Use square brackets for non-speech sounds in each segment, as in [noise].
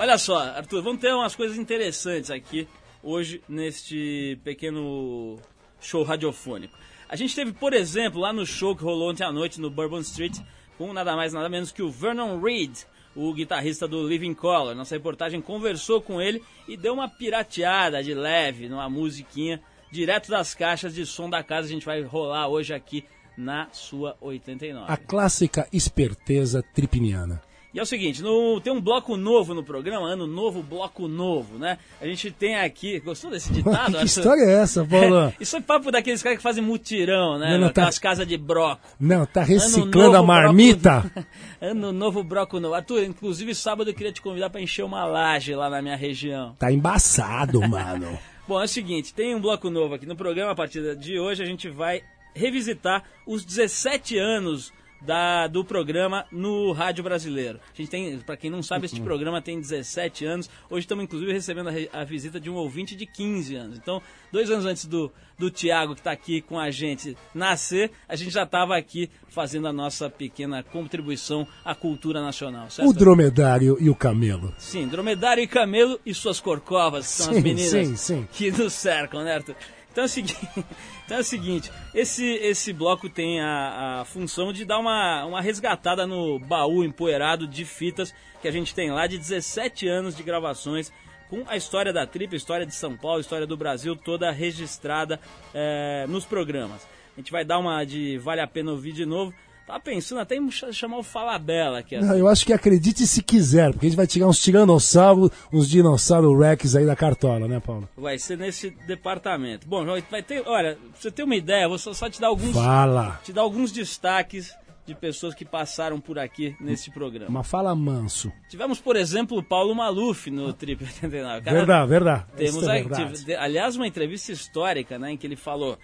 Olha só, Arthur, vamos ter umas coisas interessantes aqui hoje neste pequeno show radiofônico. A gente teve, por exemplo, lá no show que rolou ontem à noite no Bourbon Street, com nada mais nada menos que o Vernon Reed, o guitarrista do Living Color. Nossa reportagem conversou com ele e deu uma pirateada de leve numa musiquinha direto das caixas de som da casa. A gente vai rolar hoje aqui na sua 89. A clássica esperteza tripiniana. E é o seguinte, no, tem um bloco novo no programa, ano novo, bloco novo, né? A gente tem aqui, gostou desse [laughs] ditado? que história é essa, [laughs] Paulo? Isso é papo daqueles caras que fazem mutirão, né? Não, não, tá- Nas casas de broco. Não, tá reciclando a novo, marmita? broco- [laughs] ano novo, broco novo. Arthur, inclusive sábado eu queria te convidar para encher uma laje lá na minha região. Tá embaçado, mano. Bom, é o seguinte, tem um bloco novo aqui no programa. A partir de hoje a gente vai revisitar os 17 anos da, do programa no Rádio Brasileiro. A gente tem, para quem não sabe, este programa tem 17 anos. Hoje estamos inclusive recebendo a, a visita de um ouvinte de 15 anos. Então, dois anos antes do, do Tiago, que está aqui com a gente, nascer, a gente já estava aqui fazendo a nossa pequena contribuição à cultura nacional. Certo? O dromedário e o camelo. Sim, dromedário e camelo e suas corcovas, que são as Sim, meninas sim, sim. que nos cercam, né, Arthur? Então é o seguinte, [laughs] então é o seguinte esse, esse bloco tem a, a função de dar uma, uma resgatada no baú empoeirado de fitas que a gente tem lá de 17 anos de gravações com a história da Trip, a história de São Paulo, história do Brasil toda registrada eh, nos programas. A gente vai dar uma de vale a pena ouvir de novo. Tava pensando até em ch- chamar o Falabella aqui. Não, eu acho que acredite se quiser, porque a gente vai tirar uns tiranossauros, uns dinossauro rex aí da cartola, né, Paulo? Vai ser nesse departamento. Bom, vai ter. Olha, pra você ter uma ideia, vou só, só te dar alguns. Fala. Te dar alguns destaques de pessoas que passaram por aqui nesse programa. Mas fala manso. Tivemos, por exemplo, o Paulo Maluf no Trip 89. O cara- Verdade, verdade. Temos é verdade. aliás, uma entrevista histórica, né, em que ele falou.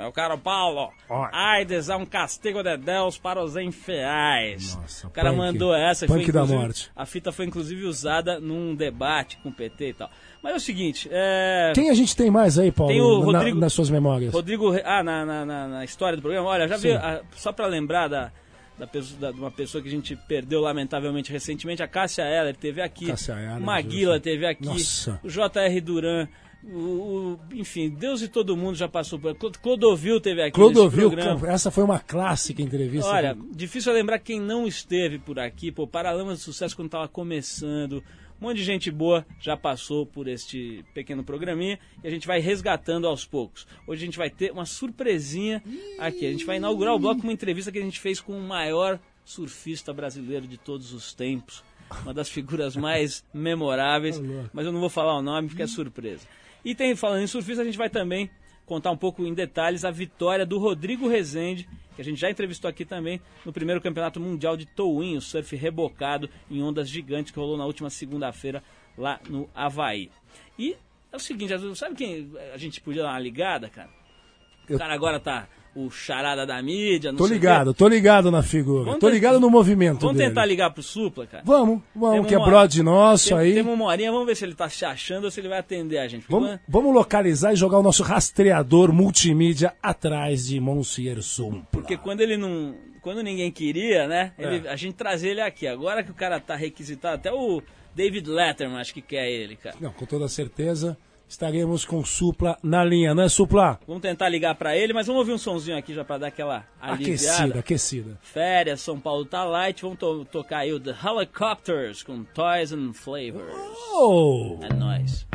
É o cara Paulo, Olha. AIDS é um castigo de Deus para os infiéis. Nossa, o cara punk. mandou essa. Punk foi, da morte. A fita foi inclusive usada num debate com o PT e tal. Mas é o seguinte, é... Quem a gente tem mais aí, Paulo, Tem o na- Rodrigo- nas suas memórias? Rodrigo, ah, na, na, na- na história do programa, olha, já Sim. viu, ah, só pra lembrar da, da, pessoa, da- de uma pessoa que a gente perdeu lamentavelmente recentemente, a Cássia Eller teve aqui, Cássia Eller, o Maguila teve aqui, Nossa. o J.R. Duran, o, o- enfim, Deus e todo mundo já passou por Clod- Clodovil teve aqui Clodovil, essa foi uma clássica entrevista. Olha, do- difícil é lembrar quem não esteve por aqui, pô, Paralamas de Sucesso quando tava começando. Um monte de gente boa já passou por este pequeno programinha e a gente vai resgatando aos poucos. Hoje a gente vai ter uma surpresinha aqui. A gente vai inaugurar o bloco com uma entrevista que a gente fez com o maior surfista brasileiro de todos os tempos. Uma das figuras mais [laughs] memoráveis, mas eu não vou falar o nome porque é surpresa. E tem, falando em surfista, a gente vai também contar um pouco em detalhes a vitória do Rodrigo Rezende, que a gente já entrevistou aqui também no primeiro campeonato mundial de towing, o surf rebocado em ondas gigantes que rolou na última segunda-feira lá no Havaí. E é o seguinte, sabe quem a gente podia dar uma ligada, cara? O cara agora tá o charada da mídia, não Tô sei o quê. ligado, tô ligado na figura. Vamos tô ligado no movimento Vamos dele. tentar ligar pro Supla, cara? Vamos, vamos, Temos que é brode nosso Tem, aí. temos uma horinha, vamos ver se ele tá se achando ou se ele vai atender a gente. Porque Vamos, vamos localizar e jogar o nosso rastreador multimídia atrás de Monsieur Sumpla. Porque quando ele não. Quando ninguém queria, né? ele- É. A gente trazia ele aqui. Agora que o cara tá requisitado, até o David Letterman acho que quer ele, cara. Não, com toda certeza estaremos com Supla na linha, né, Supla? Vamos tentar ligar pra ele, mas vamos ouvir um sonzinho aqui já pra dar aquela aliviada. Aquecida, aquecida. Férias, São Paulo tá light. Vamos to- tocar aí o The Helicopters com Toys and Flavors. Oh! É nóis.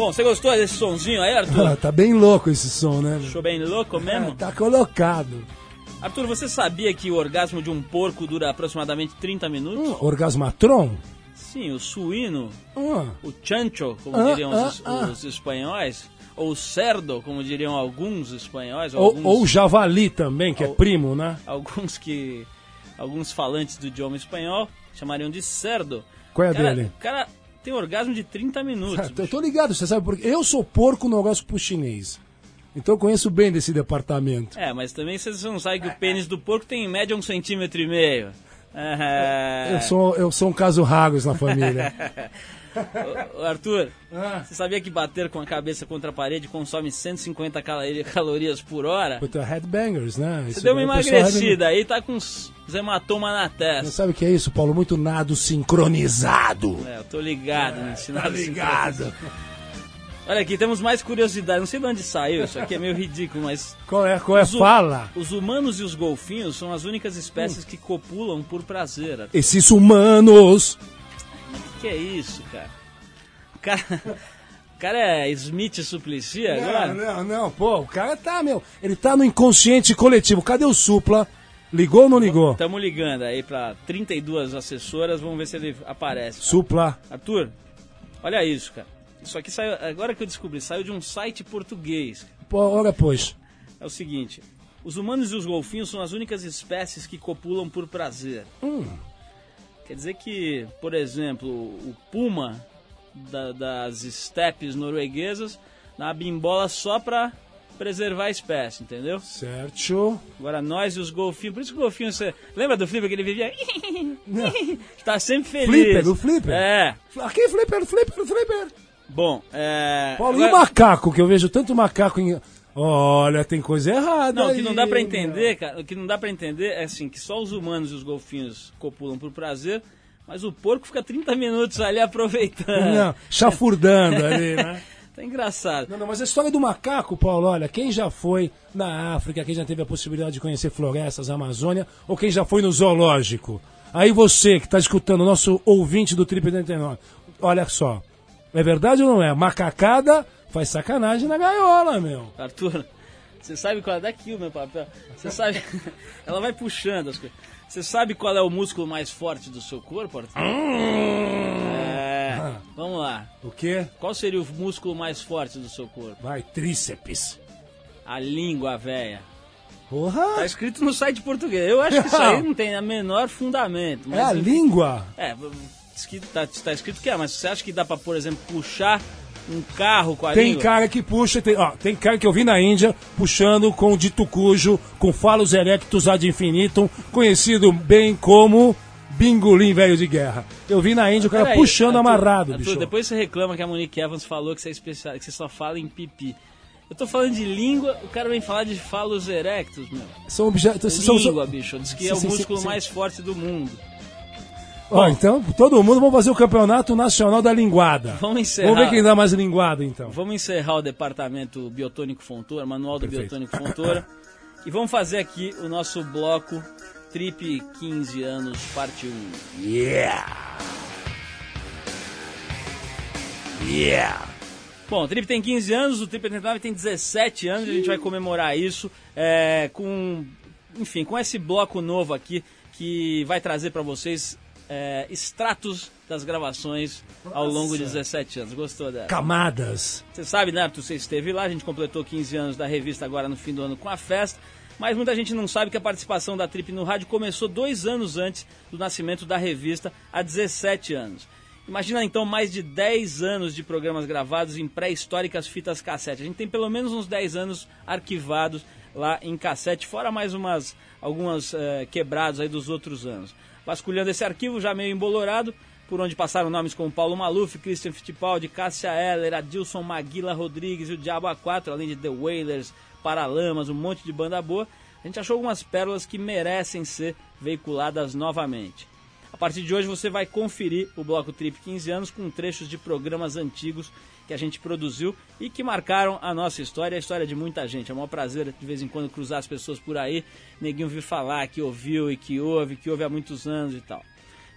Bom, você gostou desse sonzinho aí, Ah, Arthur? tá bem louco esse som, né? Achou bem louco mesmo? É, tá colocado. Arthur, você sabia que o orgasmo de um porco dura aproximadamente 30 minutos? Hum, orgasmatron? Sim, o suíno, Hum, o chancho, como Ah, diriam os, ah, ah. os espanhóis, ou cerdo, como diriam alguns espanhóis, ou, alguns, ou javali também, que é Ou- primo, né? alguns que alguns falantes do idioma espanhol chamariam de cerdo. Qual é a cara, dele? O cara tem orgasmo de 30 minutos. Eu tô ligado, você sabe porque eu sou porco no negócio pro chinês. Então eu conheço bem desse departamento. É, mas também você não sabe que o pênis do porco tem em média um centímetro e meio. Eu sou, eu sou um caso Ragos na família. [laughs] [laughs] Ô, Arthur, Ah. você sabia que bater com a cabeça contra a parede consome 150 calori- calorias por hora? Puta, headbangers, né? Você Isso deu uma o pessoal emagrecida aí, tá com uns hematomas na Não testa. sabe o que é isso, Paulo? Muito nado sincronizado. É, eu tô ligado nesse Tá nada ligado? Olha aqui, temos mais curiosidade. Não sei de onde saiu, isso aqui é meio ridículo, mas Qual é, qual é? Os Fala. Os humanos e os golfinhos são as únicas espécies que copulam por prazer. Esses humanos. Que é isso, cara? O cara, o cara é Smith Suplicy Não, agora? não, não, pô, o cara tá, meu. Ele tá no inconsciente coletivo. Cadê o Supla? Ligou ou não ligou? Estamos ligando aí pra 32 assessoras, vamos ver se ele aparece. Supla. Arthur, olha isso, cara. Isso aqui saiu, agora que eu descobri, saiu de um site português. Pô, olha, pois. É o seguinte: os humanos e os golfinhos são as únicas espécies que copulam por prazer. Hum. Quer dizer que, por exemplo, o puma da- das estepes norueguesas dá uma bimbola só pra preservar a espécie, entendeu? Certo. Agora nós e os golfinhos, por isso que o golfinho, você lembra do Flipper que ele vivia? [laughs] tá sempre feliz. Flipper, o Flipper? É. Aqui, Flipper, Flipper, Flipper. Bom, é. Paulo, e o agora- macaco? Que eu vejo tanto macaco em. Olha, tem coisa errada. Não, o que não dá meu. entender, cara, o que não dá pra entender é assim, que só os humanos e os golfinhos copulam por prazer, mas o porco fica 30 minutos ali aproveitando. Não, chafurdando ali, né? [laughs] Tá engraçado. Não, não, mas a história do macaco, Paulo, olha, quem já foi na África, quem já teve a possibilidade de conhecer florestas, Amazônia, ou quem já foi no zoológico? Aí você que está escutando, nosso ouvinte do Trip 89, olha só, é verdade ou não é? Macacada faz sacanagem na gaiola, meu. Arthur, você sabe qual é daqui o meu papel? Você sabe. [laughs] Ela vai puxando as coisas. Você sabe qual é o músculo mais forte do seu corpo, Arthur? É. Vamos lá. O quê? Qual seria o músculo mais forte do seu corpo? Vai, tríceps. A língua, véia. Tá Porra! escrito no site português. Eu acho que isso aí [laughs] não tem a menor fundamento. Mas É a língua? É, tá, tá escrito que é, mas você acha que dá pra, por exemplo, puxar um carro com a Tem língua? cara que puxa, tem, ó, tem cara que eu vi na Índia puxando com o dito cujo, com falos erectus ad infinitum, conhecido bem como bingolim velho de guerra. Eu vi na Índia o cara Peraí, puxando Arthur, amarrado, Arthur, bicho. Depois você reclama que a Monique Evans falou que você, é especial, que você só fala em pipi. Eu tô falando de língua, o cara vem falar de falos erectus, meu. São objetos. Língua, são... bicho. Diz que Sim, é o sim, sim, músculo sim. mais forte do mundo. Ó, então, todo mundo vamos fazer o campeonato nacional da linguada. Vamos encerrar. Vamos ver quem dá mais linguada, então. Vamos encerrar o departamento Biotônico Fontoura, manual do Perfeito. Biotônico Fontoura. [laughs] e vamos fazer aqui o nosso bloco Trip 15 anos, parte 1. Yeah! Yeah! Bom, o Trip tem 15 anos, o Trip 89 tem 17 anos, a gente vai comemorar isso é, com, enfim, com esse bloco novo aqui que vai trazer para vocês é, extratos das gravações ao longo de 17 anos. Gostou dessa? Camadas. Você sabe, né, Arthur, você esteve lá, a gente completou 15 anos da revista agora no fim do ano com a festa, mas muita gente não sabe que a participação da Trip no rádio começou dois anos antes do nascimento da revista, há 17 anos. Imagina então mais de 10 anos de programas gravados em pré-históricas fitas cassete. A gente tem pelo menos uns 10 anos arquivados lá em cassete, fora mais umas algumas eh, quebrados aí dos outros anos. Vasculhando esse arquivo já meio embolorado, por onde passaram nomes como Paulo Maluf, Christian Fittipaldi, Cássia Eller, Adilson Maguila Rodrigues e o Diabo A4, além de The Wailers, Paralamas, um monte de banda boa, a gente achou algumas pérolas que merecem ser veiculadas novamente. A partir de hoje você vai conferir o Bloco Trip 15 anos com trechos de programas antigos que a gente produziu e que marcaram a nossa história a história de muita gente. É um maior prazer de vez em quando cruzar as pessoas por aí, neguinho vir falar que ouviu e que ouve, que ouve há muitos anos e tal.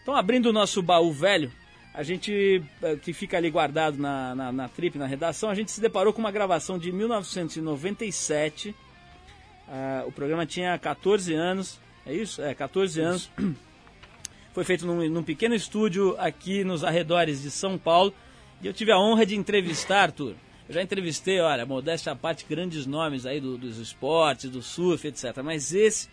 Então, abrindo o nosso baú velho, a gente, eh, que fica ali guardado na, na, na trip, na redação, a gente se deparou com uma gravação de 1997. Ah, o programa tinha 14 anos, é isso? É, 14 anos. Foi feito num, num pequeno estúdio aqui nos arredores de São Paulo. E eu tive a honra de entrevistar, Arthur. Eu já entrevistei, olha, modéstia à parte, grandes nomes aí do- dos esportes, do surf, etc. Mas esse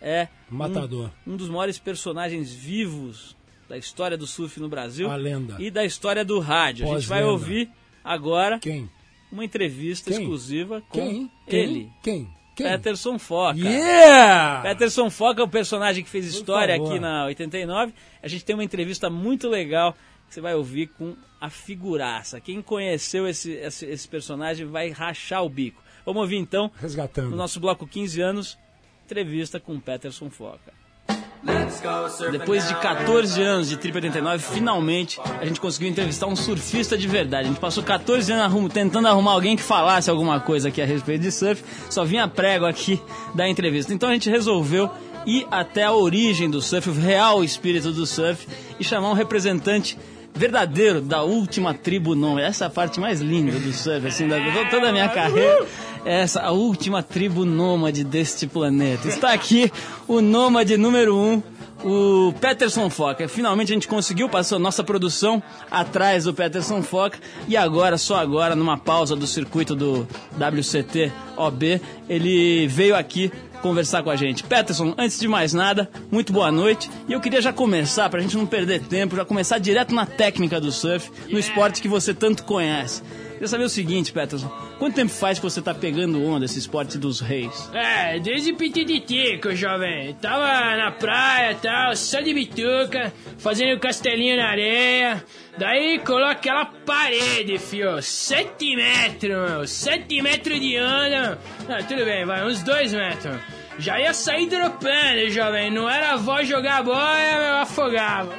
é um- Matador. Um, dos maiores personagens vivos da história do surf no Brasil. A lenda. E da história do rádio. A gente vai ouvir agora Quem? uma entrevista Quem? exclusiva com Quem? Quem? ele, Quem? Quem? Peterson Foca. Yeah! Peterson Foca é o personagem que fez história favor. aqui na 89. A gente tem uma entrevista muito legal você vai ouvir com a figuraça. Quem conheceu esse, esse, esse personagem vai rachar o bico. Vamos ouvir então, Resgatando. no nosso bloco 15 anos, entrevista com Peterson Foca. Depois de 14 anos de Trip 89, finalmente a gente conseguiu entrevistar um surfista de verdade. A gente passou 14 anos arrum- tentando arrumar alguém que falasse alguma coisa aqui a respeito de surf, só vinha prego aqui da entrevista. Então a gente resolveu ir até a origem do surf, o real espírito do surf, e chamar um representante verdadeiro da última tribo nômade. Essa é a parte mais linda do surf, assim, da, toda a minha carreira. Essa, a última tribo nômade deste planeta. Está aqui o nômade número um, o Peterson Foca. Finalmente a gente conseguiu, passou nossa produção atrás do Peterson Foca e agora, só agora, numa pausa do circuito do WCT OB, ele veio aqui conversar com a gente. Peterson, antes de mais nada, muito boa noite. E eu queria já começar, pra gente não perder tempo, já começar direto na técnica do surf, no esporte que você tanto conhece. Queria saber o seguinte, Peterson, quanto tempo faz que você tá pegando onda esse esporte dos reis? É, desde pititico, jovem. Tava na praia e tal, só de bituca, fazendo castelinho na areia. Daí coloca aquela parede, fio. Sete metros, meu. Sete metros de onda. Não, tudo bem, vai, uns dois metros. Já ia sair dropando, jovem. Não era a voz jogar a boia, meu, afogava.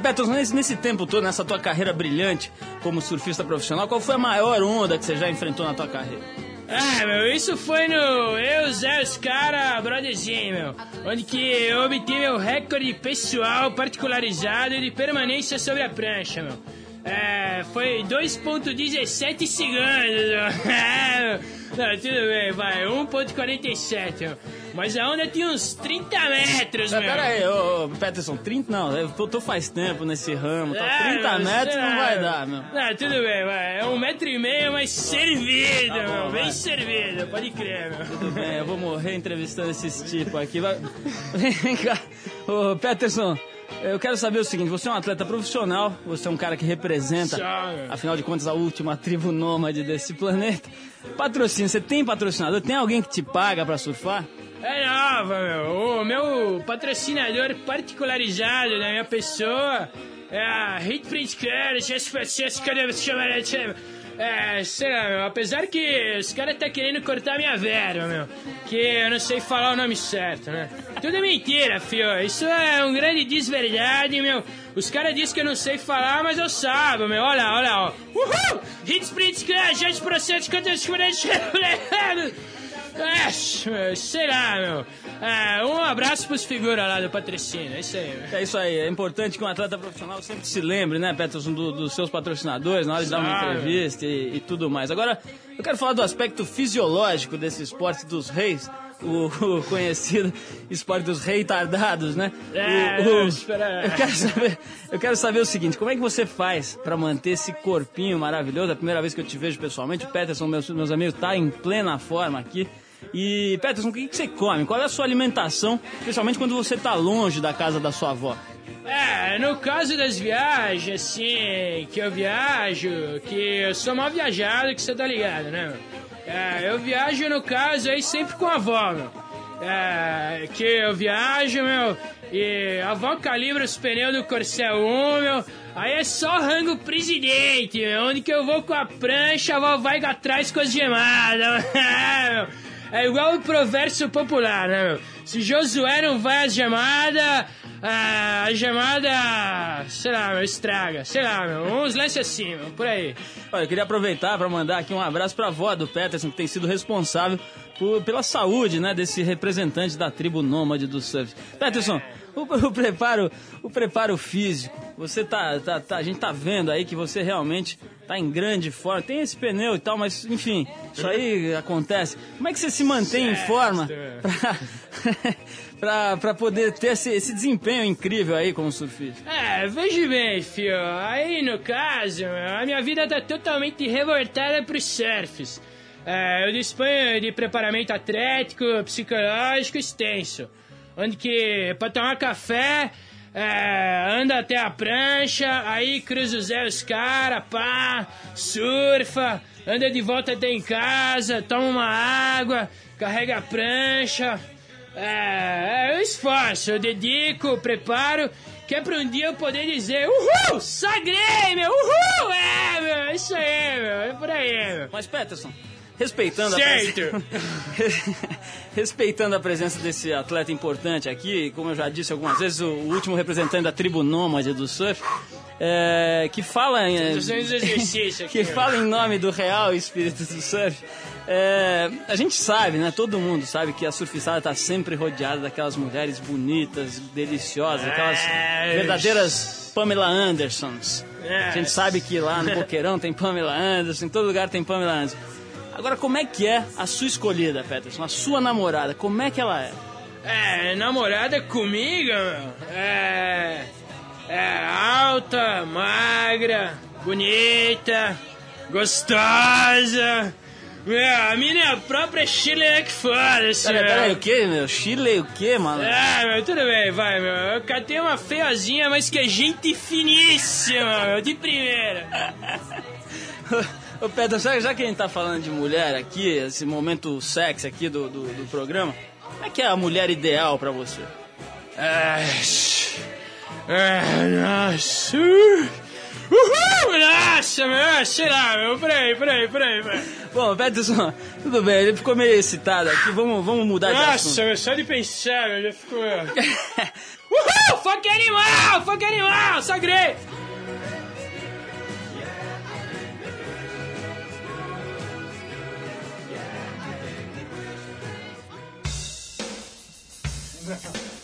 Peterson, nesse, nesse tempo todo, nessa tua carreira brilhante como surfista profissional, qual foi a maior onda que você já enfrentou na tua carreira? Ah, meu, isso foi no Eu, Zé, os cara, brotherzinho, meu. Onde que eu obtive meu recorde pessoal particularizado de permanência sobre a prancha, meu. É, foi 2.17 segundos. É. Não, tudo bem, vai, 1.47, meu. Mas a onda tinha uns 30 metros, Não, meu. pera aí, ô, ô, Peterson, 30 não, eu tô, tô faz tempo nesse ramo, tá, É, 30 meu, metros não é, vai dar, meu. Não, tudo bem, vai. É um metro e meio, mas servido, Tá bom, meu. Bem vai. servido, pode crer, meu. Tudo bem, eu vou morrer entrevistando esses tipos aqui. Vai... [laughs] Vem cá, ô Peterson, eu quero saber o seguinte: você é um atleta profissional, você é um cara que representa, meu. afinal de contas, a última tribo nômade desse planeta. Patrocínio, você tem patrocinador? Tem alguém que te paga pra surfar? É nova, meu. O meu patrocinador particularizado da minha pessoa é a Hitprint Care, é, sei lá, meu. Apesar que os caras tá querendo cortar minha verba, meu. Que eu não sei falar o nome certo, né? Tudo é mentira, fio. Isso é um grande desverdade, meu. Os caras dizem que eu não sei falar, mas eu sabo, meu. Olha olha ó. Uhul! Hits, prints, crash, 10%, cantos, 40%. É, sei lá, meu. É, um abraço pros figuras lá do Patrocínio, é isso aí. Meu. É isso aí, é importante que um atleta profissional sempre se lembre, né, Peterson, do, dos seus patrocinadores na hora de dar uma entrevista e, e tudo mais. Agora, eu quero falar do aspecto fisiológico desse esporte dos reis, o, o, conhecido esporte dos retardados, né? É, o, o, eu, quero saber, eu quero saber o seguinte, como é que você faz para manter esse corpinho maravilhoso? É a primeira vez que eu te vejo pessoalmente, o Peterson, meus, meus amigos, tá em plena forma aqui. E, Peterson, o que, que você come? Qual é a sua alimentação, especialmente quando você tá longe da casa da sua avó? É, no caso das viagens, assim, que eu viajo, que eu sou mal viajado, que você tá ligado, né, meu? É, eu viajo, no caso, aí sempre com a avó, meu. É, que eu viajo, meu, e a avó calibra os pneus do Corcel 1, meu. Aí é só rango presidente, meu. Onde que eu vou com a prancha, a avó vai atrás com as gemadas, [laughs] meu. É igual o provérbio popular, né, meu? Se Josué não vai às gemadas, a gemada, sei lá, meu, estraga. Sei lá, meu, uns lances assim, meu, por aí. Olha, eu queria aproveitar para mandar aqui um abraço para a avó do Peterson, que tem sido responsável por- pela saúde, né, desse representante da tribo nômade do surf. Peterson, o, o preparo, o preparo físico, você tá, tá, tá- a gente tá vendo aí que você realmente tá em grande forma. Tem esse pneu e tal, mas enfim, isso aí acontece. Como é que você se mantém em forma [laughs] pra poder ter esse, esse desempenho incrível aí como surfista? É, veja bem, fio. Aí, no caso, a minha vida tá totalmente revoltada pros surfs. É, eu disponho de preparamento atlético, psicológico extenso. Onde que, pra tomar café, é, anda até a prancha, aí cruza os os cara, pá, surfa, anda de volta até em casa, toma uma água, carrega a prancha. É, é, eu esforço, eu dedico, preparo, que é pra um dia eu poder dizer Uhul! Sagrei, meu! Uhul! É, meu! é Isso aí, meu! É por aí, meu! Mas Peterson, respeitando a Certo. [laughs] [laughs] respeitando a presença desse atleta importante aqui, como eu já disse algumas vezes, o, último representante da tribo nômade do surf, é, que fala em, que fala em nome do real espírito do surf. É, a gente sabe, né? Todo mundo sabe que a surfistada tá sempre rodeada daquelas mulheres bonitas, deliciosas, aquelas É. verdadeiras Pamela Andersons. É. A gente sabe que lá no Boqueirão tem Pamela Anderson, em todo lugar tem Pamela Anderson. Agora, como é que é a sua escolhida, Peterson? A sua namorada, como é que ela é? É, namorada comigo, meu, é. É alta, magra, bonita, gostosa. Meu, a é a própria Chile que foda-se, Peraí, o quê, meu? Chile o quê, mano? Ah, meu, tudo bem, vai, meu. Eu catei uma feiozinha, mas que é gente finíssima, meu, de primeira. [laughs] Ô Pedro, já, já que a gente tá falando de mulher aqui, esse momento sexy aqui do, do, do programa, como é que é a mulher ideal pra você? Ai, ai, nossa. Uhul, nossa, meu, sei lá, meu, peraí, peraí, peraí, peraí. Bom, Peterson, tudo bem, ele ficou meio excitado aqui, vamos, vamos mudar de Nossa, assunto. meu, só de pensar, meu, já ficou... [laughs] Uhul, fuck animal, fuck animal, sagrei. [laughs]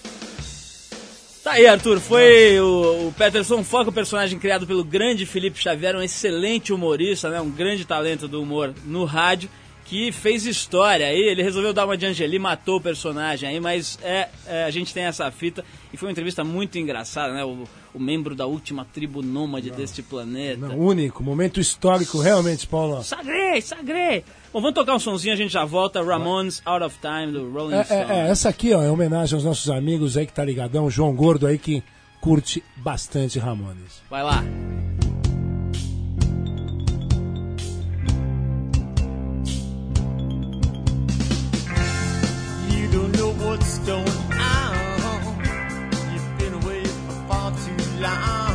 Tá aí, Arthur, foi o, o Peterson Foca, personagem criado pelo grande Felipe Xavier, um excelente humorista, né, um grande talento do humor no rádio, que fez história aí, ele resolveu dar uma de Angeli, matou o personagem aí, mas é, é, a gente tem essa fita, e foi uma entrevista muito engraçada, né, o, o membro da última tribo nômade deste planeta. Não, único, momento histórico, realmente, Paulo. Sagrei, sagrei! Bom, vamos tocar um sonzinho, a gente já volta, Ramones, Out of Time, do Rolling É, Stones. é, é, essa aqui, ó, é homenagem aos nossos amigos aí que tá ligadão, João Gordo aí que curte bastante Ramones. Vai lá. What's going on. You've been away for far too long.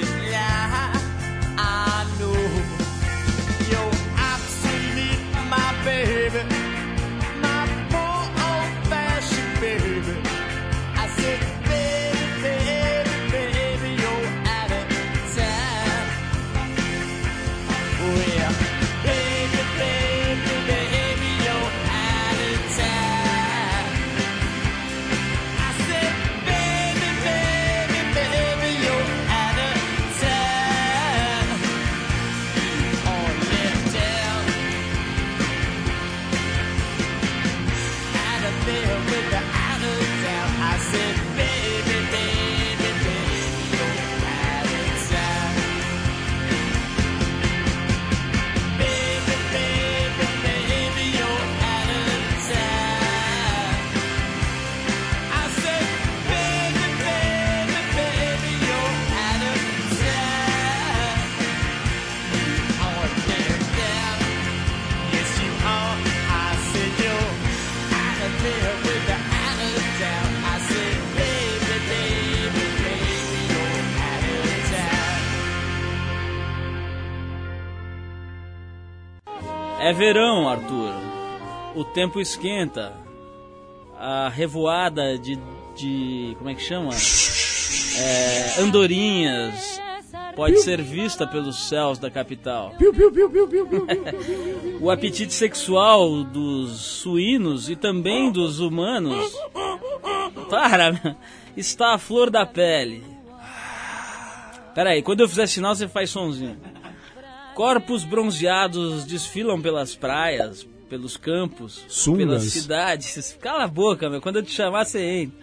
The É verão, Arthur. O tempo esquenta. A revoada de. de como é que chama? É, andorinhas pode ser vista pelos céus da capital. o apetite sexual dos suínos e também dos humanos. Para! Está à flor da pele. Peraí, quando eu fizer sinal, você faz sonzinho. Corpos bronzeados desfilam pelas praias, pelos campos, Sungas. pelas cidades. [laughs] Cala a boca, meu. Quando eu te chamar, você entra.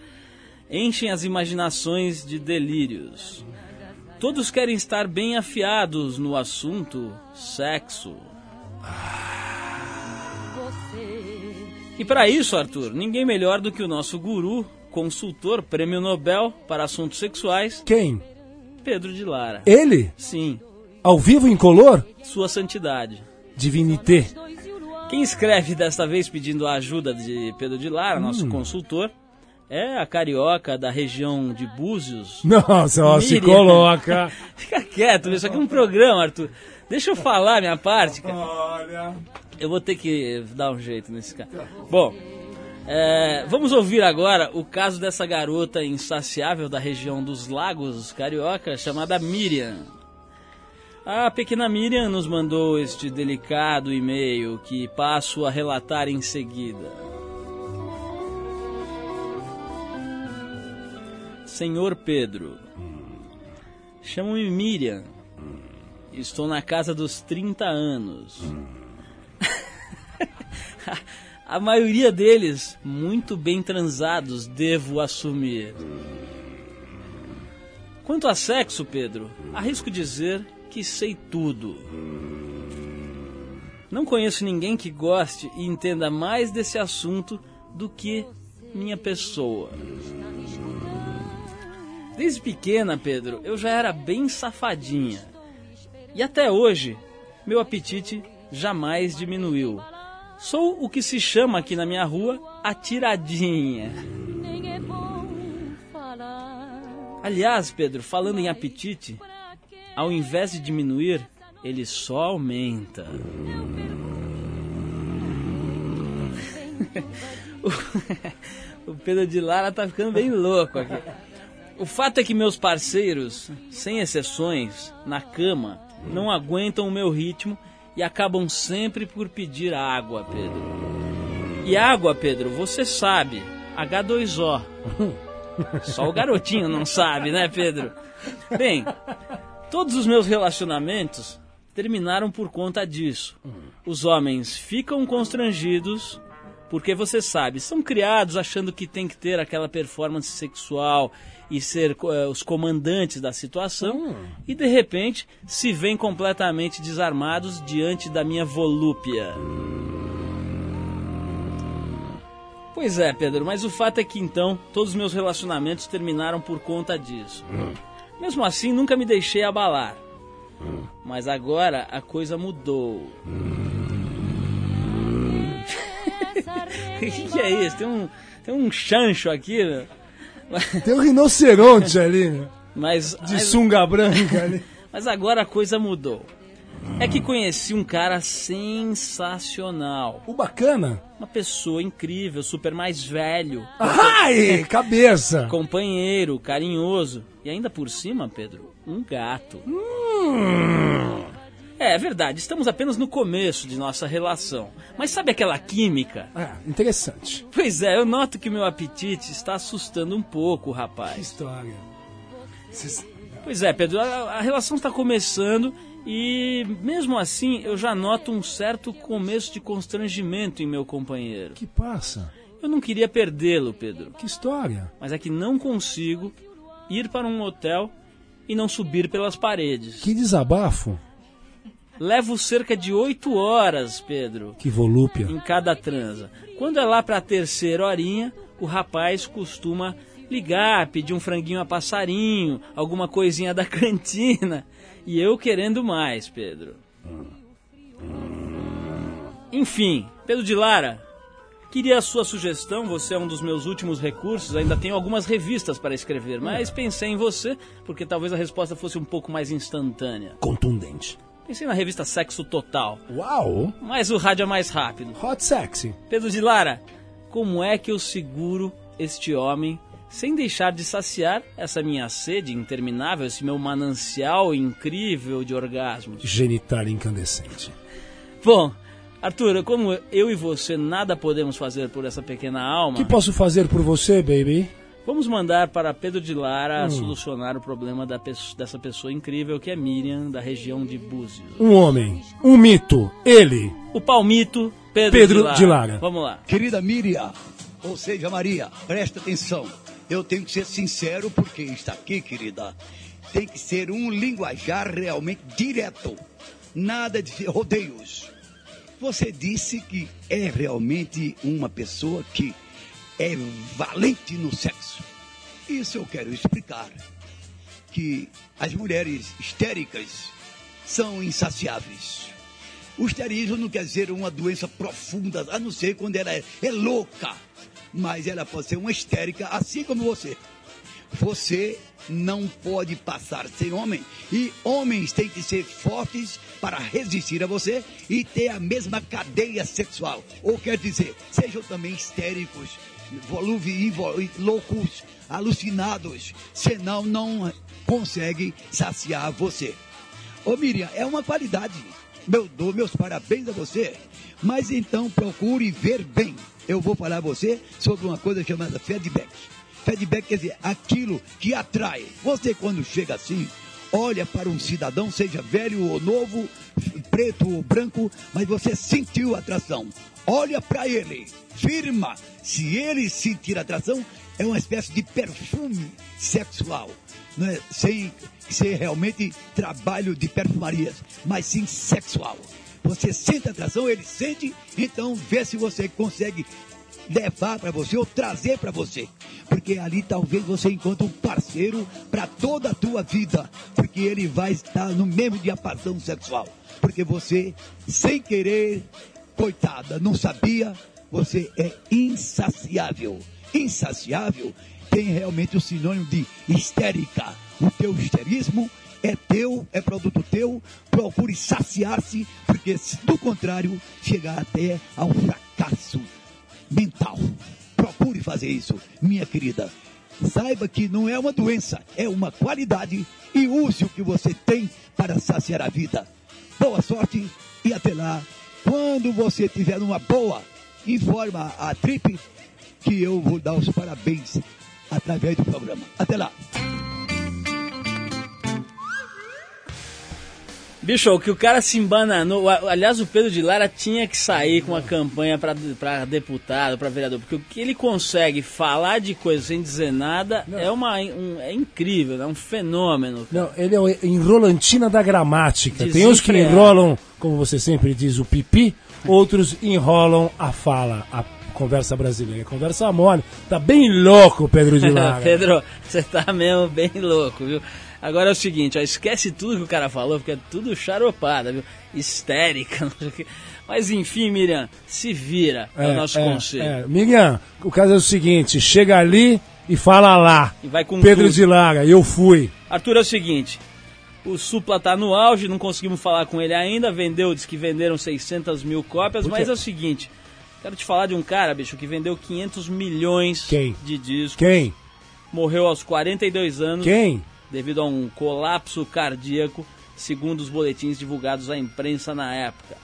Enchem as imaginações de delírios. Todos querem estar bem afiados no assunto sexo. E para isso, Arthur, ninguém melhor do que o nosso guru, consultor, prêmio Nobel para assuntos sexuais, Quem? Pedro de Lara. Ele? Sim, Ao vivo em color? Sua Santidade. Divinité. Quem escreve desta vez pedindo a ajuda de Pedro de Lara, nosso consultor, é a carioca da região de Búzios. Nossa, ó, se coloca. [laughs] Fica quieto, isso aqui é um programa, Arthur. Deixa eu falar minha parte, cara. Olha. Eu vou ter que dar um jeito nesse cara. Bom, é, vamos ouvir agora o caso dessa garota insaciável da região dos Lagos Carioca, chamada Miriam. A pequena Miriam nos mandou este delicado e-mail que passo a relatar em seguida. Senhor Pedro, chamo-me Miriam. Estou na casa dos 30 anos. [laughs] A maioria deles muito bem transados, devo assumir. Quanto a sexo, Pedro, arrisco dizer que sei tudo. Não conheço ninguém que goste e entenda mais desse assunto do que minha pessoa. Desde pequena, Pedro, eu já era bem safadinha. E até hoje, meu apetite jamais diminuiu. Sou o que se chama aqui na minha rua a tiradinha. Aliás, Pedro, falando em apetite, ao invés de diminuir, ele só aumenta. [laughs] [laughs] O- Pedro de Lara tá ficando bem louco aqui. O fato é que meus parceiros, sem exceções, na cama, não aguentam o meu ritmo e acabam sempre por pedir água, Pedro. E água, Pedro, você sabe, H2O. [laughs] Só o garotinho não sabe, né, Pedro? Bem, todos os meus relacionamentos terminaram por conta disso. Os homens ficam constrangidos porque você sabe, são criados achando que tem que ter aquela performance sexual e ser eh, os comandantes da situação e de repente se veem completamente desarmados diante da minha volúpia. Pois é, Pedro, mas o fato é que então todos os meus relacionamentos terminaram por conta disso. Mesmo assim, nunca me deixei abalar. Mas agora a coisa mudou. O [laughs] que, que é isso? Tem um, tem um chancho aqui, né? Tem um rinoceronte ali, né? mas, de mas, sunga branca ali. [laughs] mas agora a coisa mudou. É que conheci um cara sensacional. O bacana. Uma pessoa incrível, super mais velho, Ai, cabeça. companheiro, carinhoso. E ainda por cima, Pedro, um gato. É, é verdade, estamos apenas no começo de nossa relação. Mas sabe aquela química? Ah, interessante. Pois é, eu noto que meu apetite está assustando um pouco o Que rapaz. história. Pois é, Pedro, a, a relação está começando e mesmo assim eu já noto um certo começo de constrangimento em meu companheiro. que passa? Eu não queria perdê-lo, Pedro, Que história. mas é que não consigo ir para um hotel e não subir pelas paredes. Que desabafo. Levo cerca de oito horas, Pedro, Que volúpia. em cada transa. Quando é lá para a terceira horinha, o rapaz costuma ligar, pedir um franguinho a passarinho, alguma coisinha da [laughs] cantina. E eu querendo mais, Pedro. Enfim, Pedro de Lara, queria a sua sugestão. Você é um dos meus últimos recursos. Ainda tenho algumas revistas para escrever, mas pensei em você porque talvez a resposta fosse um pouco mais instantânea. Contundente. Pensei na revista Sexo Total, Uau. mas o rádio é mais rápido. Hot sexy. Pedro de Lara, como é que eu seguro este homem sem deixar de saciar essa minha sede interminável, esse meu manancial incrível de orgasmos? Genital incandescente. Bom, Arthur, como eu e você nada podemos fazer por essa pequena alma, O que posso fazer por você, baby? vamos mandar para Pedro de Lara solucionar o problema da pesso- dessa pessoa incrível que é Miriam, da região de Búzios. Um homem, um mito, ele. O palmito Pedro, Pedro de, Lara. de Lara. Vamos lá. Querida Miriam, ou seja, Maria, presta atenção. Eu tenho que ser sincero porque está aqui, querida. Tem que ser um linguajar realmente direto. Nada de rodeios. Você disse que é realmente uma pessoa que é valente no sexo. Isso eu quero explicar. Que as mulheres histéricas são insaciáveis. O esterismo não quer dizer uma doença profunda, a não ser quando ela é, é louca. Mas ela pode ser uma histérica, assim como você. Você não pode passar sem homem. E homens têm que ser fortes para resistir a você e ter a mesma cadeia sexual. Ou quer dizer, sejam também histéricos, loucos, alucinados. Senão não consegue saciar você. Ô Miriam, é uma qualidade. Eu dou meus parabéns a você. Mas então procure ver bem. Eu vou falar a você sobre uma coisa chamada feedback. Feedback quer dizer aquilo que atrai. Você quando chega assim, olha para um cidadão, seja velho ou novo, preto ou branco, mas você sentiu atração. Olha para ele, firma. Se ele sentir atração, é uma espécie de perfume sexual. Não é? Sem ser realmente trabalho de perfumarias, mas sim sexual. Você sente atração, ele sente, então vê se você consegue levar para você ou trazer para você. Porque ali talvez você encontre um parceiro para toda a tua vida, porque ele vai estar no mesmo diapasão sexual. Porque você, sem querer, coitada, não sabia, você é insaciável. Insaciável tem realmente o sinônimo de histérica. O teu histerismo é teu, é produto teu, procure saciar-se, porque do contrário, chegar até a um fracasso mental. Procure fazer isso, minha querida. Saiba que não é uma doença, é uma qualidade e use o que você tem para saciar a vida. Boa sorte e até lá. Quando você tiver uma boa, informa a Trip que eu vou dar os parabéns através do programa. Até lá. Bicho, o que o cara se embananou. Aliás, o Pedro de Lara tinha que sair com uma campanha pra deputado, pra vereador. Porque o que ele consegue falar de coisa sem dizer nada é, uma, um- é incrível, é um fenômeno. Não, ele é o enrolantina da gramática. Tem uns que enrolam, como você sempre diz, o pipi, outros enrolam a fala, a conversa brasileira, conversa mole. Tá bem louco, Pedro de [laughs] Lara. Pedro, você tá mesmo bem louco, viu? Agora é o seguinte, ó, esquece tudo que o cara falou, porque é tudo charopada, viu? Histérica, [laughs] não sei o quê. Mas enfim, Miriam, se vira, é, o nosso conselho. é. Miriam, o caso é o seguinte, chega ali e fala lá. E vai com Pedro tudo. de Lara, eu fui. Arthur, é o seguinte, o Supla tá no auge, não conseguimos falar com ele ainda, vendeu, diz que venderam 600 mil cópias, mas é o seguinte, quero te falar de um cara, bicho, que vendeu 500 milhões Quem? de discos, Quem? morreu aos 42 anos Quem? Devido a um colapso cardíaco, segundo os boletins divulgados à imprensa na época.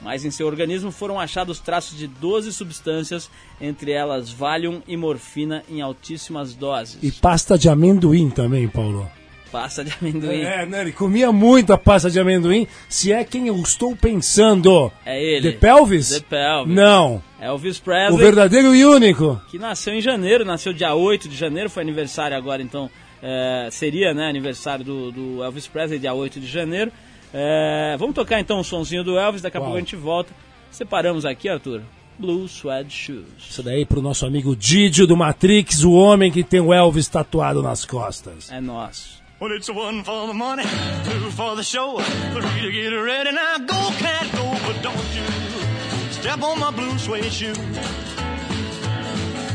Mas em seu organismo foram achados traços de 12 substâncias, entre elas Valium e morfina em altíssimas doses. E pasta de amendoim também, Paulo. Passa de amendoim. É, né? Ele comia muito a pasta de amendoim. Se é quem eu estou pensando. É ele. The Pelvis? The Pelvis. Não. Elvis O Presley, verdadeiro e único. que nasceu em janeiro, nasceu dia 8 de janeiro, foi aniversário agora, então é, seria né, aniversário do, do Elvis Presley, dia 8 de janeiro. É, vamos tocar então o sonzinho do Elvis, daqui a pouco a gente volta. Separamos aqui, Arthur, Blue Suede Shoes. Isso daí pro nosso amigo Didio do Matrix, o homem que tem o Elvis tatuado nas costas. É nosso. Well, it's one for the money, two for the show, three to get ready. Now go, cat, go, but don't you step on my blue suede shoe.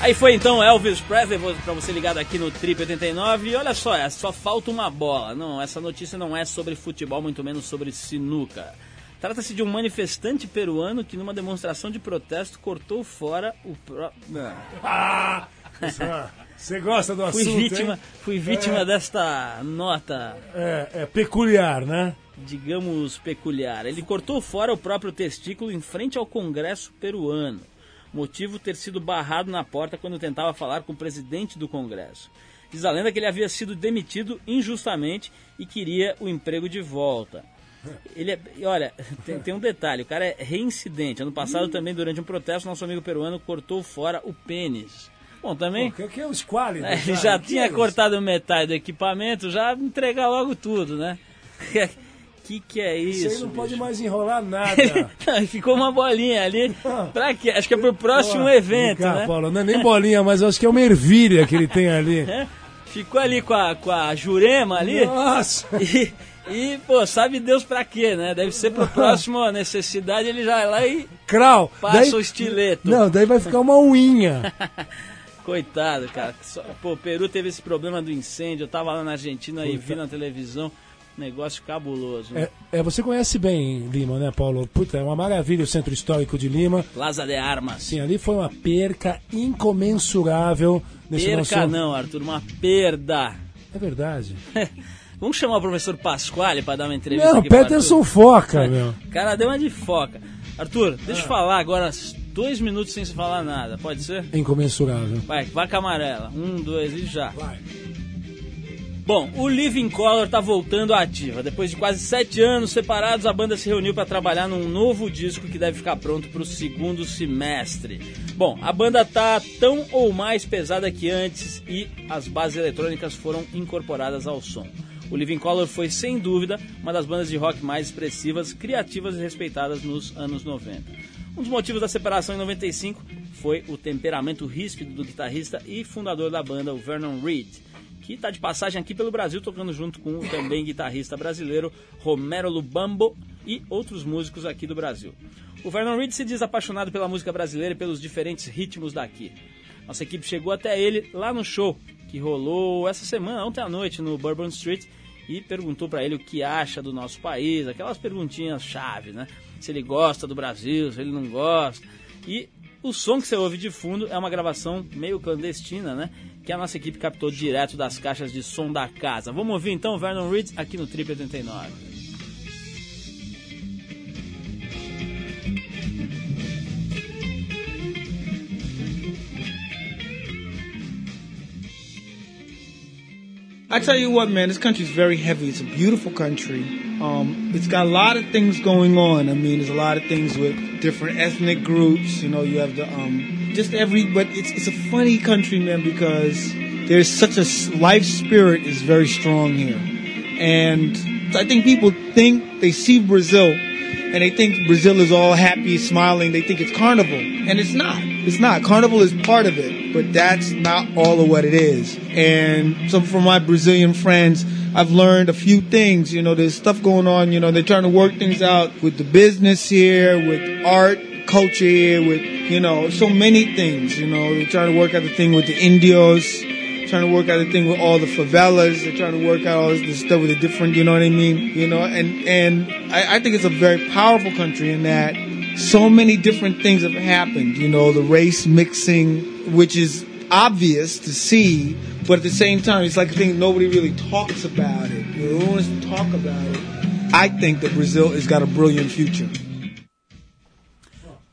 Aí foi então Elvis Presley, pra você ligado aqui no Trip 89. E olha só, é, só falta uma bola. Não, essa notícia não é sobre futebol, muito menos sobre sinuca. Trata-se de um manifestante peruano que, numa demonstração de protesto, cortou fora o próprio. Ah! Você gosta do Fui assunto, vítima, hein? fui vítima desta nota, É, é peculiar, né? digamos, peculiar. Ele cortou fora o próprio testículo em frente ao Congresso peruano. Motivo ter sido barrado na porta quando tentava falar com o presidente do Congresso. Diz a lenda que ele havia sido demitido injustamente e queria o emprego de volta. Ele é, olha, [laughs] tem, tem um detalhe, o cara é reincidente. Ano passado também, durante um protesto, nosso amigo peruano cortou fora o pênis. Bom, também... O que, que é o esquálido? [laughs] É, ele já tinha é cortado metade do equipamento, já entregar logo tudo, né? [laughs] que que é isso? Isso aí não pode bicho? mais enrolar nada. Não, [laughs] ficou uma bolinha ali. [laughs] Pra quê? Acho que é pro próximo Ó, evento, cá, né? Paulo, não é nem bolinha, mas acho que é uma ervilha que ele tem ali. [laughs] É, Ficou ali com a, com a Jurema ali. Nossa! E, e, pô, sabe Deus pra quê, né? Deve ser pro próximo a necessidade, ele já vai lá e Crau! passa daí- o estileto. Não, daí vai ficar uma unha. Coitado, cara. Só- Pô, o Peru teve esse problema do incêndio. Eu tava lá na Argentina e vi na televisão. Negócio cabuloso. né? É, é, você conhece bem Lima, né, Paulo? Puta, é uma maravilha o centro histórico de Lima. Plaza de Armas. Sim, ali foi uma perca incomensurável nesse Perca nosso... não, Arthur, uma perda. É verdade. [laughs] Vamos chamar o professor Pasquale para dar uma entrevista Não, Peterson foca, meu. O cara deu uma de foca. Arthur, deixa eu Ah. falar agora dois minutos sem se falar nada, pode ser? Incomensurável. Vai, vaca amarela. Um, dois e já. Vai. Bom, o Living Color tá voltando à ativa. Depois de quase sete anos separados, a banda se reuniu para trabalhar num novo disco que deve ficar pronto para o segundo semestre. Bom, a banda tá tão ou mais pesada que antes e as bases eletrônicas foram incorporadas ao som. O Living Color foi, sem dúvida, uma das bandas de rock mais expressivas, criativas e respeitadas nos anos 90. Um dos motivos da separação em 95 foi o temperamento ríspido do guitarrista e fundador da banda, o Vernon Reed que está de passagem aqui pelo Brasil, tocando junto com o também guitarrista brasileiro Romero Lubambo e outros músicos aqui do Brasil. O Vernon Reed se diz apaixonado pela música brasileira e pelos diferentes ritmos daqui. Nossa equipe chegou até ele lá no show que rolou essa semana, ontem à noite, no Bourbon Street, e perguntou para ele o que acha do nosso país, aquelas perguntinhas chave, né? Se ele gosta do Brasil, se ele não gosta. E o som que você ouve de fundo é uma gravação meio clandestina, né? Que a nossa equipe captou direto das caixas de som da casa. Vamos ouvir então Vernon Reed aqui no Trip 89. I tell you what, man, this country's very heavy. It's a beautiful country. Um, it's got a lot of things going on. I mean, there's a lot of things with different ethnic groups. You know, you have the um, just every. But it's it's a funny country, man, because there's such a life spirit is very strong here, and I think people think they see Brazil and they think Brazil is all happy, smiling. They think it's carnival, and it's not. It's not. Carnival is part of it, but that's not all of what it is. And so, from my Brazilian friends, I've learned a few things. You know, there's stuff going on. You know, they're trying to work things out with the business here, with art, culture here, with you know, so many things. You know, they're trying to work out the thing with the Indios trying to work out the thing with all the favelas. They're trying to work out all this stuff with the different, you know what I mean? You know, and and I, I think it's a very powerful country in that so many different things have happened. You know, the race mixing, which is obvious to see, but at the same time, it's like a thing nobody really talks about it. You know, no one wants to talk about it. I think that Brazil has got a brilliant future.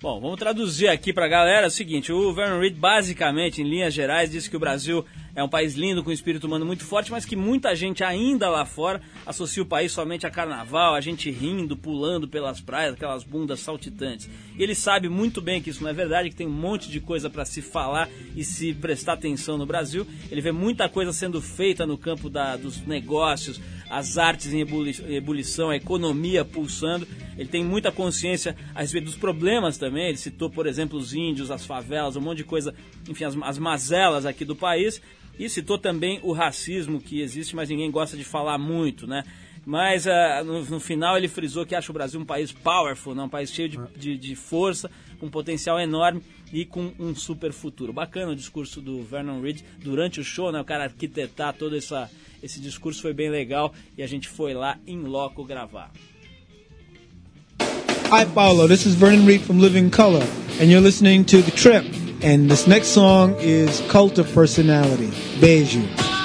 Bom, vamos traduzir aqui pra galera. É o seguinte, o Vernon Reed basicamente, em linhas gerais, disse que o Brasil é um país lindo, com um espírito humano muito forte, mas que muita gente ainda lá fora associa o país somente a carnaval, a gente rindo, pulando pelas praias, aquelas bundas saltitantes. E ele sabe muito bem que isso não é verdade, que tem um monte de coisa para se falar e se prestar atenção no Brasil. Ele vê muita coisa sendo feita no campo da, dos negócios, as artes em ebuli- ebulição, a economia pulsando. Ele tem muita consciência a respeito dos problemas também. Ele citou, por exemplo, os índios, as favelas, um monte de coisa, enfim, as, as mazelas aqui do país. E citou também o racismo que existe, mas ninguém gosta de falar muito, né? Mas ah, no, no final ele frisou que acha o Brasil um país powerful, né? um país cheio de, de, de força, com potencial enorme e com um super futuro. Bacana o discurso do Vernon Reed durante o show, né? O cara arquitetar todo essa, esse discurso foi bem legal e a gente foi lá em loco gravar. Hi, Paulo. This is Vernon Reed from Living Color, and you're listening to The Trip. And this next song is Cult of Personality. Beijo.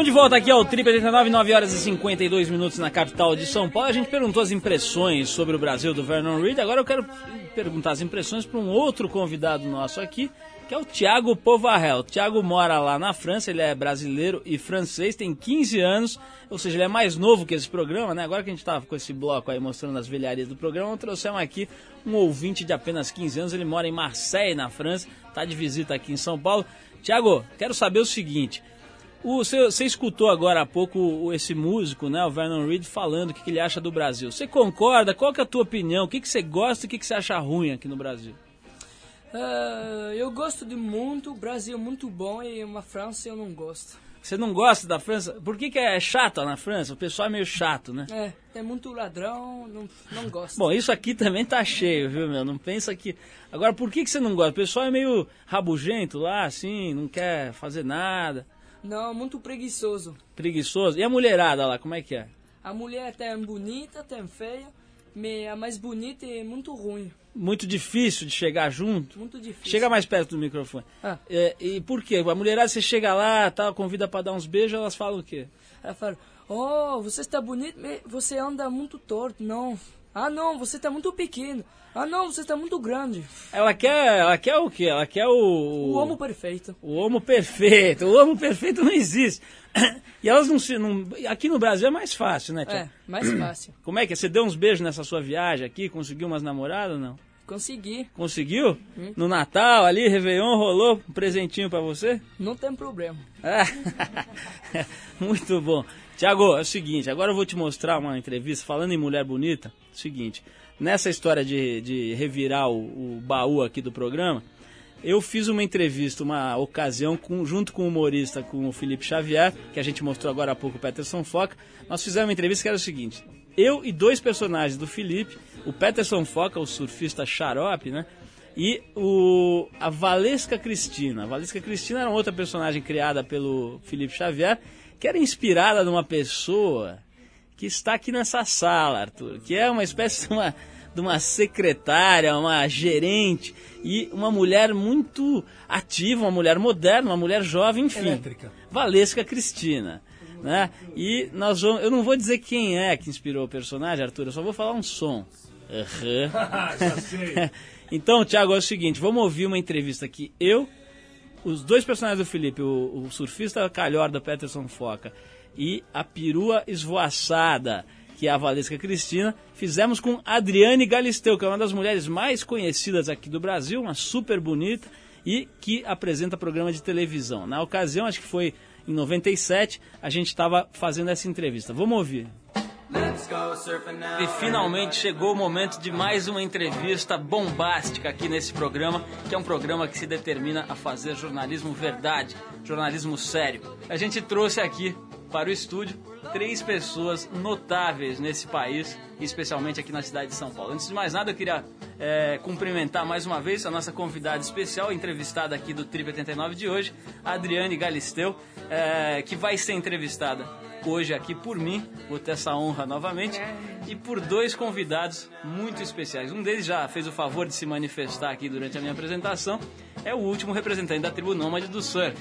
Estamos de volta aqui ao Trip 89, 9 horas e 52 minutos na capital de São Paulo. A gente perguntou as impressões sobre o Brasil do Vernon Reed. Agora eu quero perguntar as impressões para um outro convidado nosso aqui, que é o Thiago Povarel. O Thiago mora lá na França, ele é brasileiro e francês, tem 15 anos, ou seja, ele é mais novo que esse programa, né? Agora que a gente estava com esse bloco aí mostrando as velharias do programa, trouxemos aqui um ouvinte de apenas 15 anos, ele mora em Marseille, na França, está de visita aqui em São Paulo. Thiago, quero saber o seguinte, o, você, você escutou agora há pouco esse músico, né, o Vernon Reed, falando o que, que ele acha do Brasil. Você concorda? Qual que é a tua opinião? O que, que você gosta e o que, que você acha ruim aqui no Brasil? Ah, eu gosto de muito, o Brasil é muito bom e uma França eu não gosto. Você não gosta da França? Por que, que é chato na França? O pessoal é meio chato, né? É, tem muito ladrão, não, não gosto. Bom, isso aqui também tá cheio, viu, meu? Não pensa que. Agora, por que, que você não gosta? O pessoal é meio rabugento lá, assim, não quer fazer nada, Não, muito preguiçoso. preguiçoso. E a mulherada lá, como é que é? A mulher tem bonita, tem feia, mas a mais bonita é muito ruim, Muito difícil de chegar junto. muito difícil. Chega mais perto do microfone. Ah. É, e por quê? A mulherada, você chega lá, tá, convida pra dar uns beijos, elas falam o quê? Ela fala, oh, você está bonito, mas você anda muito torto. Não. Ah, não, você está muito pequeno. Ah, não, você está muito grande. Ela quer, ela quer o quê? Ela quer o... O homo perfeito. O homo perfeito. O homo perfeito não existe. E elas não se... Não, aqui no Brasil é mais fácil, né, tia? É, mais fácil. Como é que é? Você deu uns beijos nessa sua viagem aqui? Conseguiu umas namoradas ou não? Consegui, Conseguiu? No Natal ali, Réveillon, rolou um presentinho pra você? não tem problema. [laughs] Muito bom. Tiago, é o seguinte, agora eu vou te mostrar uma entrevista falando em mulher bonita. Seguinte, nessa história de, de revirar o, o baú aqui do programa, eu fiz uma entrevista, uma ocasião, com- junto com o humorista, com o Felipe Xavier, que a gente mostrou agora há pouco, o Peterson Foca. Nós fizemos uma entrevista que era o seguinte: eu e dois personagens do Felipe, o Peterson Foca, o surfista xarope, né? E o, a Valesca Cristina. A Valesca Cristina era outra personagem criada pelo Felipe Xavier, que era inspirada numa pessoa que está aqui nessa sala, Arthur, que é uma espécie de uma, de uma secretária, uma gerente e uma mulher muito ativa, uma mulher moderna, uma mulher jovem, enfim. Elétrica. Valesca Cristina. né? E nós vamos, eu não vou dizer quem é que inspirou o personagem, Arthur, eu só vou falar um som. Aham. [laughs] Já sei. [laughs] então, Thiago, é o seguinte, vamos ouvir uma entrevista aqui. Eu, os dois personagens do Felipe, o, o surfista calhorda Peterson Foca e a perua esvoaçada, que é a Valesca Cristina, fizemos com Adriane Galisteu, que é uma das mulheres mais conhecidas aqui do Brasil, uma super bonita e que apresenta programa de televisão. Na ocasião, acho que foi em 97, a gente estava fazendo essa entrevista. Vamos ouvir. E finalmente chegou o momento de mais uma entrevista bombástica aqui nesse programa, que é um programa que se determina a fazer jornalismo verdade, jornalismo sério. A gente trouxe aqui para o estúdio três pessoas notáveis nesse país, especialmente aqui na cidade de São Paulo. Antes de mais nada, eu queria é, cumprimentar mais uma vez a nossa convidada especial, entrevistada aqui do Trip 89 de hoje, Adriane Galisteu, é, que vai ser entrevistada hoje aqui por mim, vou ter essa honra novamente, e por dois convidados muito especiais. Um deles já fez o favor de se manifestar aqui durante a minha apresentação, é o último representante da tribo nômade do surf.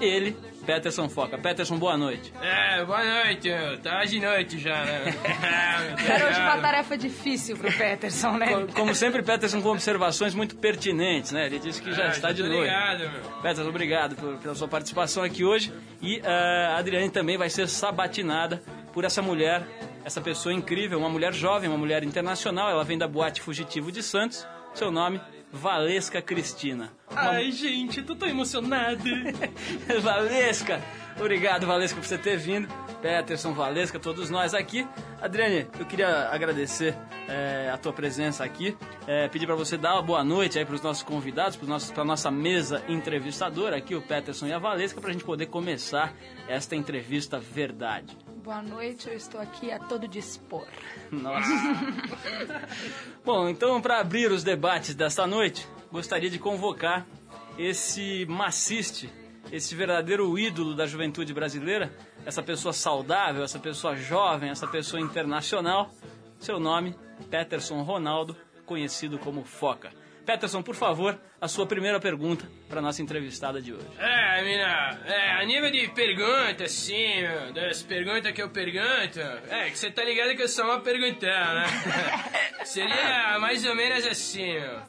Ele, Peterson Foca. Peterson, boa noite. É, boa noite. Tá de noite já, né? [laughs] Era hoje uma tarefa difícil pro Peterson, né? Co- Como sempre, Peterson com observações muito pertinentes, né? Ele disse que já É, está de noite. ligado, meu. Peterson, obrigado por- pela sua participação aqui hoje. E eh, a Adriane também vai ser sabatinada por essa mulher, essa pessoa incrível, uma mulher jovem, uma mulher internacional. Ela vem da Boate Fugitivo de Santos. Seu nome, Valesca Cristina. Ai, gente, eu tô tão emocionado. [laughs] Valesca! Obrigado, Valesca, por você ter vindo. Peterson, Valesca, todos nós aqui. Adriane, eu queria agradecer eh, a tua presença aqui. Eh, pedir para você dar uma boa noite aí para os nossos convidados, para a nossa mesa entrevistadora aqui, o Peterson e a Valesca, para a gente poder começar esta entrevista verdade. Boa noite, eu estou aqui a todo dispor. Nossa. [laughs] Bom, então para abrir os debates desta noite, gostaria de convocar esse maciste, esse verdadeiro ídolo da juventude brasileira, essa pessoa saudável, essa pessoa jovem, essa pessoa internacional. Seu nome, Peterson Ronaldo, conhecido como Foca. Peterson, por favor, a sua primeira pergunta para nossa entrevistada de hoje. É, mina, é, a nível de pergunta, assim, meu, das perguntas que eu pergunto, é, que você tá ligado que eu sou uma perguntão, né? [laughs] Seria mais ou menos assim, meu.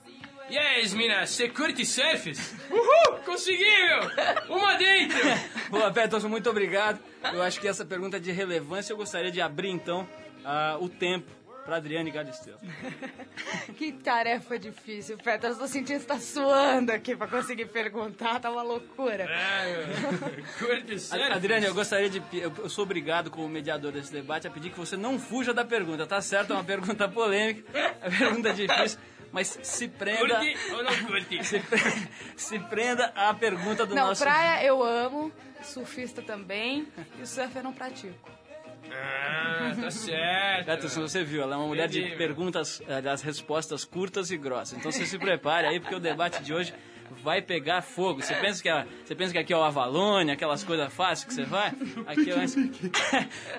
E aí, mina, você curte surfs? Uhul, consegui, meu! Uma dentro! [laughs] Boa, Peterson, muito obrigado. Eu acho que essa pergunta é de relevância. Eu gostaria de abrir, então, ah, o tempo para Adriane Galisteu. [laughs] Que tarefa difícil, Peterson. Tô sentindo que você tá suando aqui pra conseguir perguntar, tá uma loucura. É, [laughs] surfs? Adriane, eu gostaria de. Eu eu sou obrigado, como mediador desse debate, a pedir que você não fuja da pergunta, tá certo? É uma pergunta polêmica, é uma pergunta difícil, mas se prenda. Curte ou não curte? Se, pre- se prenda à pergunta do Não, nosso. praia eu amo, surfista também, e o surf eu não pratico. Ah, tá certo. Peterson, você viu, ela é uma mulher de perguntas, eh, das respostas curtas e grossas. Então você se prepare aí, porque o debate de hoje vai pegar fogo. Você pensa que, é- você pensa que aqui é o Avalone, aquelas coisas fáceis que você vai? Aqui é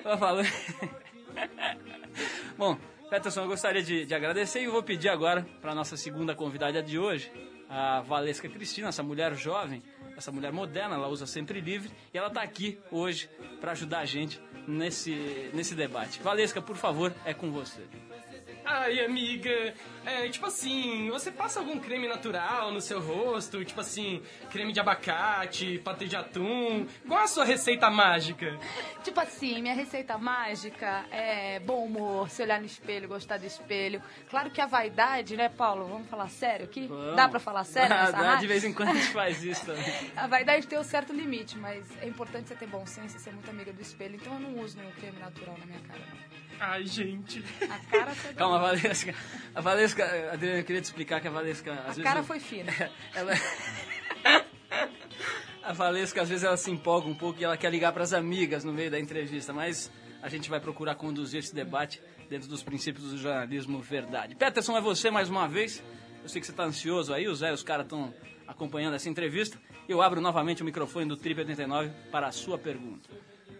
o [laughs] Avalone. [laughs] Bom, Peterson, eu gostaria de, de agradecer e vou pedir agora para nossa segunda convidada de hoje, a Valesca Cristina, essa mulher jovem, essa mulher moderna, ela usa sempre livre e ela está aqui hoje para ajudar a gente nesse, nesse debate. Valesca, por favor, é com você. Ai, amiga, é, tipo assim, você passa algum creme natural no seu rosto? Tipo assim, creme de abacate, patê de atum? Qual a sua receita mágica? Tipo assim, minha receita mágica é bom humor, se olhar no espelho, gostar do espelho. Claro que a vaidade, né, Paulo? Vamos falar sério aqui? Vamos. Dá pra falar sério Dá, [laughs] nessa dá, de vez em quando a gente faz isso [laughs] também. A vaidade tem um certo limite, mas é importante você ter bom senso e ser muito amiga do espelho. Então eu não uso nenhum creme natural na minha cara, não. Ai, gente. A cara Calma, a Valesca. A Valesca, Adriana, eu queria te explicar que a Valesca. Às A vezes, cara foi fina. [laughs] Ela... A Valesca, às vezes, ela se empolga um pouco e ela quer ligar para as amigas no meio da entrevista, mas a gente vai procurar conduzir esse debate dentro dos princípios do jornalismo verdade. Peterson, é você mais uma vez. Eu sei que você está ansioso aí, o Zé e os caras estão acompanhando essa entrevista. Eu abro novamente o microfone do Trip 89 para a sua pergunta.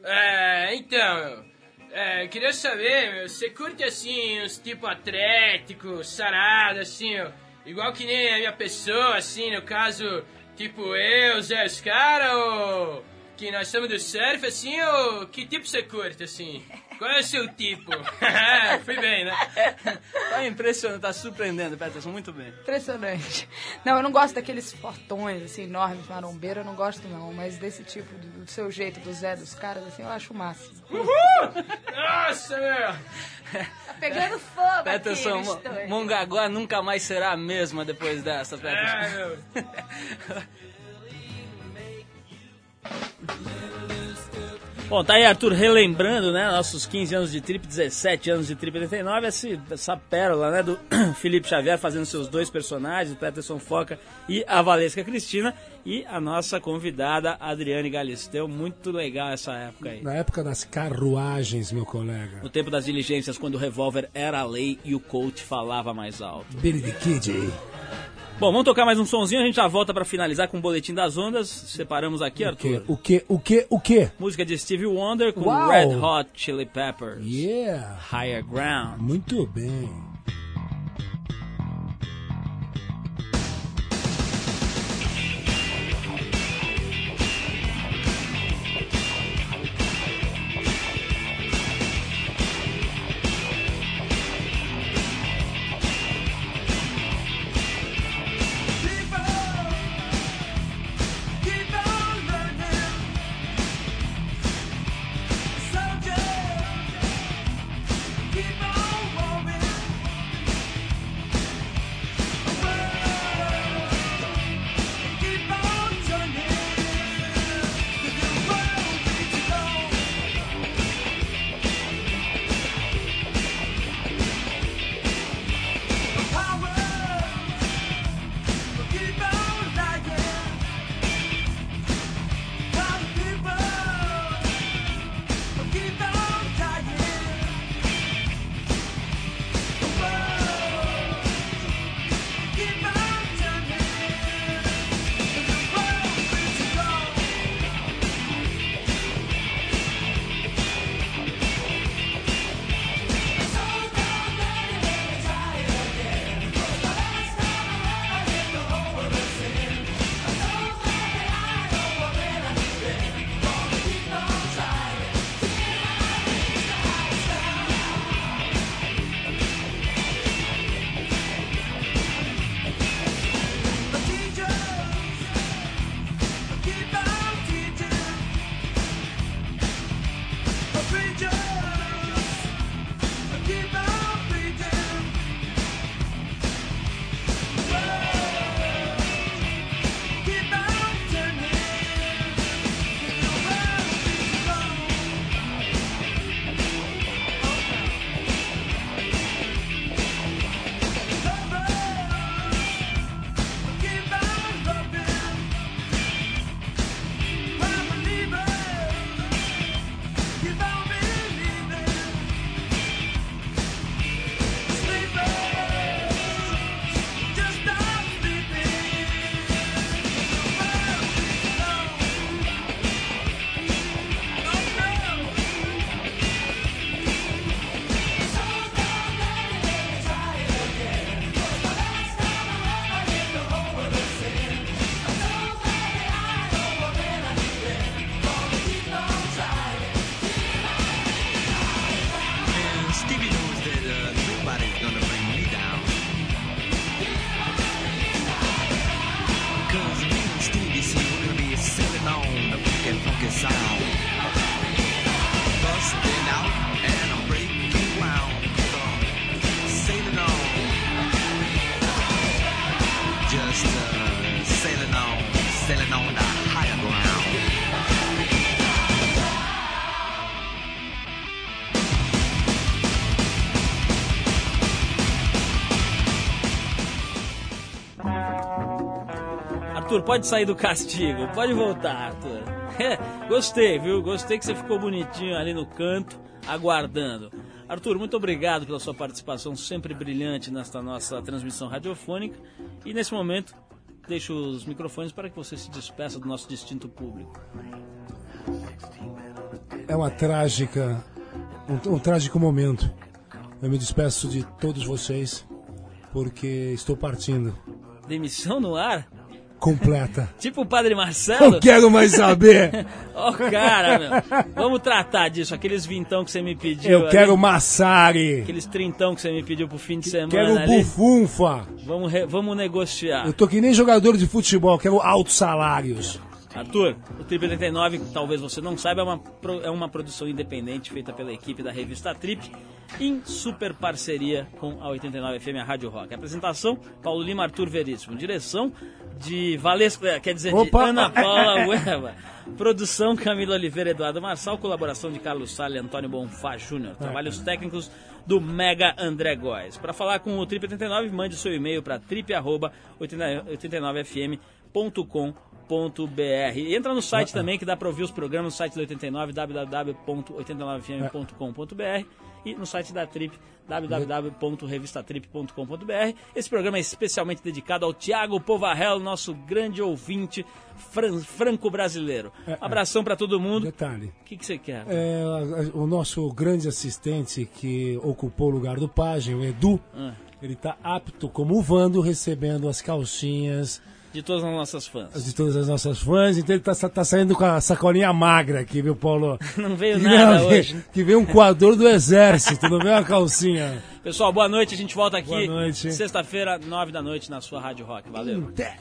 É, então, meu. É, queria saber, meu, você curte assim, uns tipo atlético, sarado, assim, ó, igual que nem a minha pessoa, assim, no caso, tipo eu, Zé, os caras, ou, que nós somos do surf, assim, ou que tipo você curte, assim? [laughs] Qual é o seu tipo? [laughs] Fui bem, né? [laughs] Tá impressionante, tá surpreendendo, Peterson, muito bem. Impressionante. Não, eu não gosto daqueles fortões, assim, enormes, marombeiros, eu não gosto não. Mas desse tipo, do, do seu jeito, do Zé, dos caras, assim, eu acho o máximo. Uhul! Nossa, meu! Tá pegando fogo Peterson, aqui. Mongaguá nunca mais será a mesma depois dessa, Peterson. É, meu. [laughs] Bom, tá aí, Arthur, relembrando, né, nossos 15 anos de trip, 17 anos de trip 89, esse, essa pérola, né, do [clears throat] Felipe Xavier fazendo seus dois personagens, o Peterson Foca e a Valesca Cristina, e a nossa convidada Adriane Galisteu, muito legal essa época aí. Na época das carruagens, meu colega. No tempo das diligências, quando o revólver era a lei e o coach falava mais alto. Billy the Kid. Bom, vamos tocar mais um sonzinho, a gente já volta pra finalizar com o Boletim das Ondas, separamos aqui, Arthur. O que, o que, o que? Música de Stevie Wonder com Uau! Red Hot Chili Peppers. Yeah. Higher Ground. Muito bem. Pode sair do castigo, pode voltar, Arthur. Gostei, viu? Gostei que você ficou bonitinho ali no canto, aguardando. Arthur, muito obrigado pela sua participação sempre brilhante nesta nossa transmissão radiofônica. E nesse momento, deixo os microfones para que você se despeça do nosso distinto público. É uma trágica, um, um trágico momento. Eu me despeço de todos vocês porque estou partindo. Demissão no ar? Completa. [laughs] Tipo o Padre Marcelo. Não quero mais saber. [laughs] Ó, cara, meu. Vamos tratar disso. Aqueles vintão que você me pediu. Eu ali, quero massari. Aqueles trintão que você me pediu pro fim de semana. Quero ali. bufunfa. Vamos, re- vamos negociar. Eu tô que nem jogador de futebol, quero altos salários. Arthur, o Trip 89, talvez você não saiba, é uma, é uma produção independente feita pela equipe da revista Trip, em super parceria com a 89 FM, a Rádio Rock. Apresentação, Paulo Lima, Arthur Veríssimo. Direção de Valesca, eh, quer dizer, de Opa! Ana Paula Ueva. Produção, Camila Oliveira, Eduardo Marçal. Colaboração de Carlos Salles e Antônio Bonfá Júnior. Trabalhos técnicos do Mega André Góes. Para falar com o Trip 89, mande seu e-mail para trip.89fm.com.br. E entra no site também que dá para ouvir os programas no site da 89, www.89fm.com.br e no site da Trip, www.revistatrip.com.br. Esse programa é especialmente dedicado ao Tiago Povarel, nosso grande ouvinte fran- franco-brasileiro. Um abração para todo mundo. Detalhe. O que, que você quer? É, o nosso grande assistente que ocupou o lugar do Pajem, o Edu, Ah. ele tá apto como Vando recebendo as calcinhas De todas as nossas fãs. de todas as nossas fãs, então ele tá, tá saindo com a sacolinha magra aqui, viu, Paulo? [laughs] Não veio Que nada não, hoje. Que veio um coador do exército, não veio uma calcinha. [laughs] Pessoal, boa noite. A gente volta aqui Boa noite. sexta-feira, nove da noite, na sua Rádio Rock. Valeu. Até.